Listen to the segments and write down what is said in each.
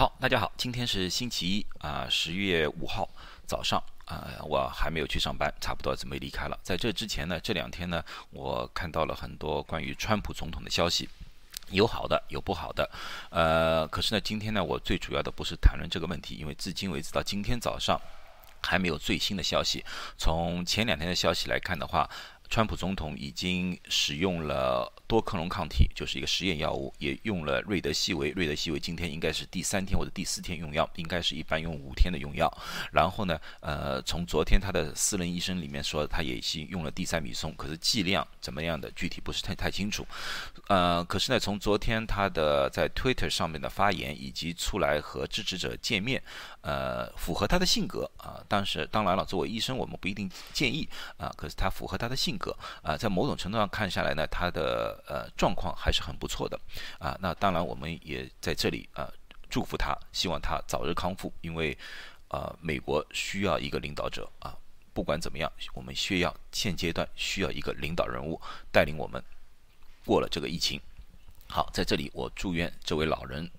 好，大家好，今天是星期一啊，十月五号早上啊，我还没有去上班，差不多准备离开了。在这之前呢，这两天呢，我看到了很多关于川普总统的消息，有好的，有不好的。呃，可是呢，今天呢，我最主要的不是谈论这个问题，因为至今为止到今天早上还没有最新的消息。从前两天的消息来看的话，川普总统已经使用了。多克隆抗体就是一个实验药物，也用了瑞德西韦。瑞德西韦今天应该是第三天或者第四天用药，应该是一般用五天的用药。然后呢，呃，从昨天他的私人医生里面说，他也已经用了地塞米松，可是剂量怎么样的具体不是太太清楚。呃，可是呢，从昨天他的在 Twitter 上面的发言以及出来和支持者见面，呃，符合他的性格啊。但是当然了，作为医生，我们不一定建议啊。可是他符合他的性格啊，在某种程度上看下来呢，他的。呃，状况还是很不错的，啊，那当然我们也在这里啊祝福他，希望他早日康复，因为呃，美国需要一个领导者啊，不管怎么样，我们需要现阶段需要一个领导人物带领我们过了这个疫情。好，在这里我祝愿这位老人。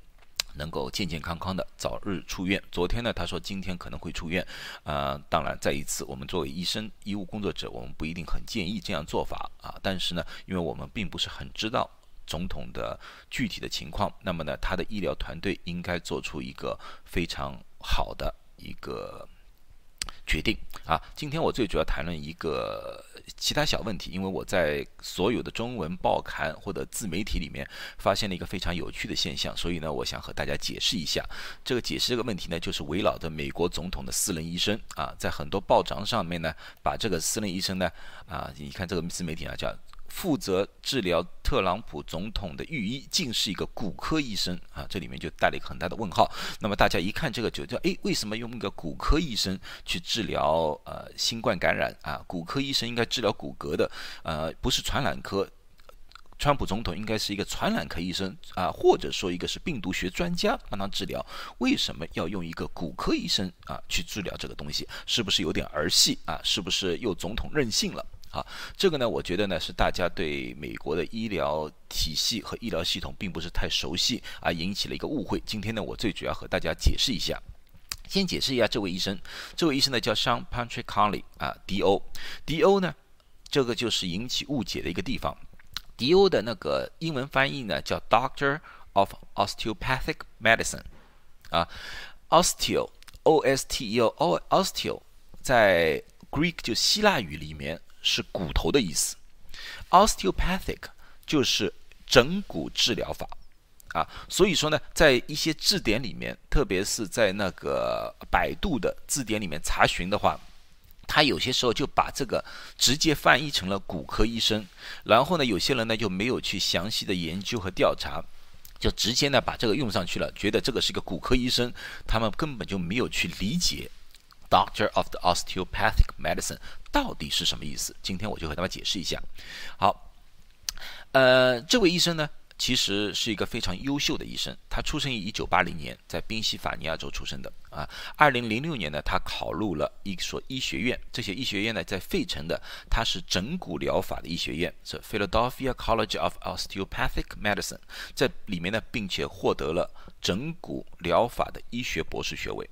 能够健健康康的早日出院。昨天呢，他说今天可能会出院。呃，当然，再一次，我们作为医生、医务工作者，我们不一定很建议这样做法啊。但是呢，因为我们并不是很知道总统的具体的情况，那么呢，他的医疗团队应该做出一个非常好的一个。决定啊！今天我最主要谈论一个其他小问题，因为我在所有的中文报刊或者自媒体里面发现了一个非常有趣的现象，所以呢，我想和大家解释一下。这个解释这个问题呢，就是围绕着美国总统的私人医生啊，在很多报章上面呢，把这个私人医生呢啊，你看这个自媒体啊叫。负责治疗特朗普总统的御医竟是一个骨科医生啊，这里面就带了一个很大的问号。那么大家一看这个就叫诶，为什么用一个骨科医生去治疗呃新冠感染啊？骨科医生应该治疗骨骼的，呃，不是传染科。川普总统应该是一个传染科医生啊，或者说一个是病毒学专家帮他治疗，为什么要用一个骨科医生啊去治疗这个东西？是不是有点儿戏啊？是不是又总统任性了？好，这个呢，我觉得呢是大家对美国的医疗体系和医疗系统并不是太熟悉，啊引起了一个误会。今天呢，我最主要和大家解释一下。先解释一下这位医生，这位医生呢叫 Sean Patrick Conley 啊，D.O.，D.O. 呢，这个就是引起误解的一个地方。D.O. 的那个英文翻译呢叫 Doctor of Osteopathic Medicine 啊，Osteo，O-S-T-E-O，Osteo 在 Greek 就希腊语里面。是骨头的意思，osteopathic 就是整骨治疗法啊，所以说呢，在一些字典里面，特别是在那个百度的字典里面查询的话，他有些时候就把这个直接翻译成了骨科医生，然后呢，有些人呢就没有去详细的研究和调查，就直接呢把这个用上去了，觉得这个是个骨科医生，他们根本就没有去理解。Doctor of the Osteopathic Medicine 到底是什么意思？今天我就和大家解释一下。好，呃，这位医生呢，其实是一个非常优秀的医生。他出生于一九八零年，在宾夕法尼亚州出生的。啊，二零零六年呢，他考入了一所医学院。这些医学院呢，在费城的，它是整骨疗法的医学院，是 Philadelphia College of Osteopathic Medicine，在里面呢，并且获得了整骨疗法的医学博士学位。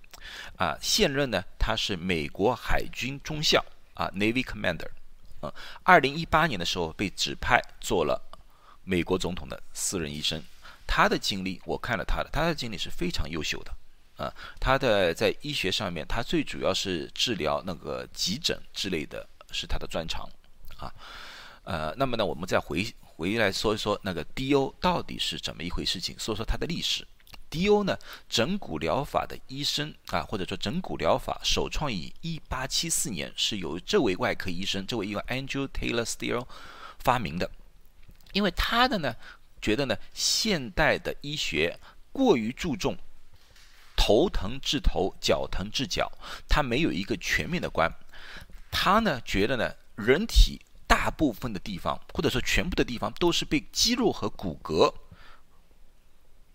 啊，现任呢，他是美国海军中校啊，Navy Commander。啊，二零一八年的时候被指派做了美国总统的私人医生。他的经历我看了他的，他的经历是非常优秀的。啊，他的在医学上面，他最主要是治疗那个急诊之类的是他的专长。啊，呃，那么呢，我们再回回来说一说那个 D.O 到底是怎么一回事情，说说他的历史。D.O. 呢，整骨疗法的医生啊，或者说整骨疗法首创于1874年，是由这位外科医生，这位一个 Andrew Taylor Still 发明的。因为他的呢，觉得呢，现代的医学过于注重头疼治头，脚疼治脚，他没有一个全面的观。他呢，觉得呢，人体大部分的地方，或者说全部的地方，都是被肌肉和骨骼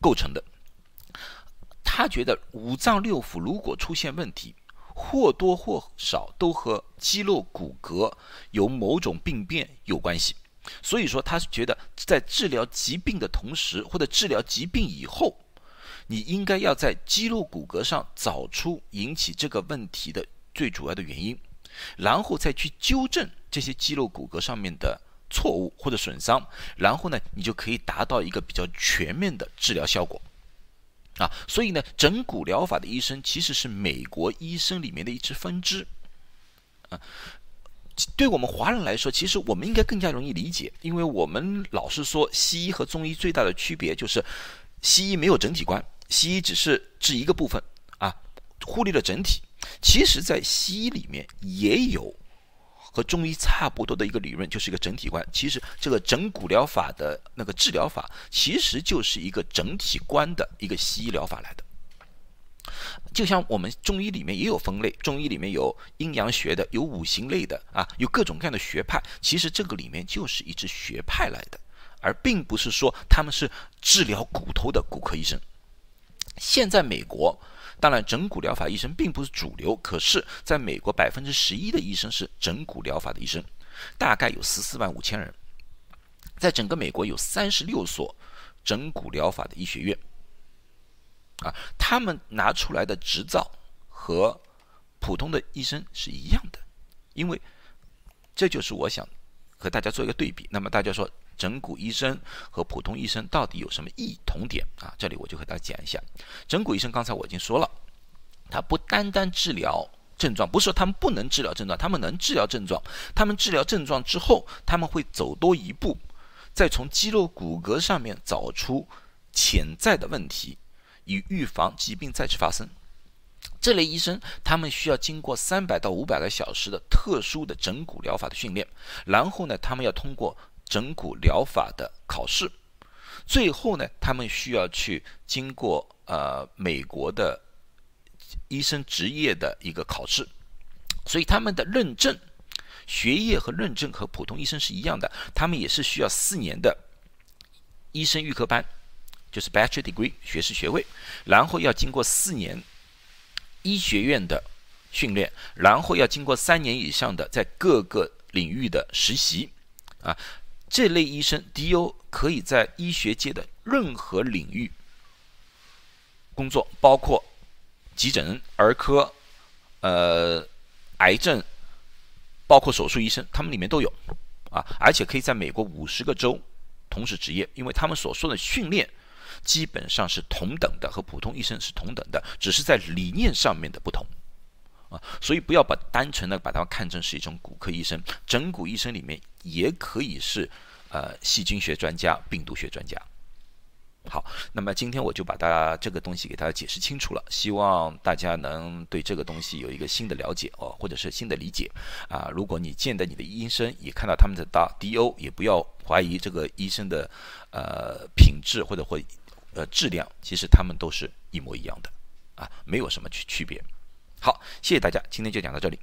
构成的。他觉得五脏六腑如果出现问题，或多或少都和肌肉骨骼有某种病变有关系。所以说，他是觉得在治疗疾病的同时，或者治疗疾病以后，你应该要在肌肉骨骼上找出引起这个问题的最主要的原因，然后再去纠正这些肌肉骨骼上面的错误或者损伤，然后呢，你就可以达到一个比较全面的治疗效果。啊，所以呢，整骨疗法的医生其实是美国医生里面的一支分支。啊，对我们华人来说，其实我们应该更加容易理解，因为我们老是说西医和中医最大的区别就是，西医没有整体观，西医只是治一个部分啊，忽略了整体。其实，在西医里面也有。和中医差不多的一个理论，就是一个整体观。其实这个整骨疗法的那个治疗法，其实就是一个整体观的一个西医疗法来的。就像我们中医里面也有分类，中医里面有阴阳学的，有五行类的啊，有各种各样的学派。其实这个里面就是一支学派来的，而并不是说他们是治疗骨头的骨科医生。现在美国。当然，整骨疗法医生并不是主流，可是在美国，百分之十一的医生是整骨疗法的医生，大概有十四万五千人。在整个美国有三十六所整骨疗法的医学院，啊，他们拿出来的执照和普通的医生是一样的，因为这就是我想和大家做一个对比。那么大家说。整骨医生和普通医生到底有什么异同点啊？这里我就和大家讲一下。整骨医生刚才我已经说了，他不单单治疗症状，不是说他们不能治疗症状，他们能治疗症状。他们治疗症状之后，他们会走多一步，再从肌肉骨骼上面找出潜在的问题，以预防疾病再次发生。这类医生他们需要经过三百到五百个小时的特殊的整骨疗法的训练，然后呢，他们要通过。整骨疗法的考试，最后呢，他们需要去经过呃美国的医生职业的一个考试，所以他们的认证学业和认证和普通医生是一样的，他们也是需要四年的医生预科班，就是 Bachelor Degree 学士学位，然后要经过四年医学院的训练，然后要经过三年以上的在各个领域的实习啊。这类医生 D.O 可以在医学界的任何领域工作，包括急诊、儿科、呃癌症，包括手术医生，他们里面都有啊，而且可以在美国五十个州同时执业，因为他们所说的训练基本上是同等的，和普通医生是同等的，只是在理念上面的不同啊。所以不要把单纯的把它看成是一种骨科医生，整骨医生里面也可以是呃细菌学专家、病毒学专家。好，那么今天我就把大家这个东西给大家解释清楚了，希望大家能对这个东西有一个新的了解哦，或者是新的理解啊。如果你见的你的医生也看到他们的大 D.O，也不要怀疑这个医生的呃品质或者或呃质量，其实他们都是一模一样的啊，没有什么区区别。好，谢谢大家，今天就讲到这里。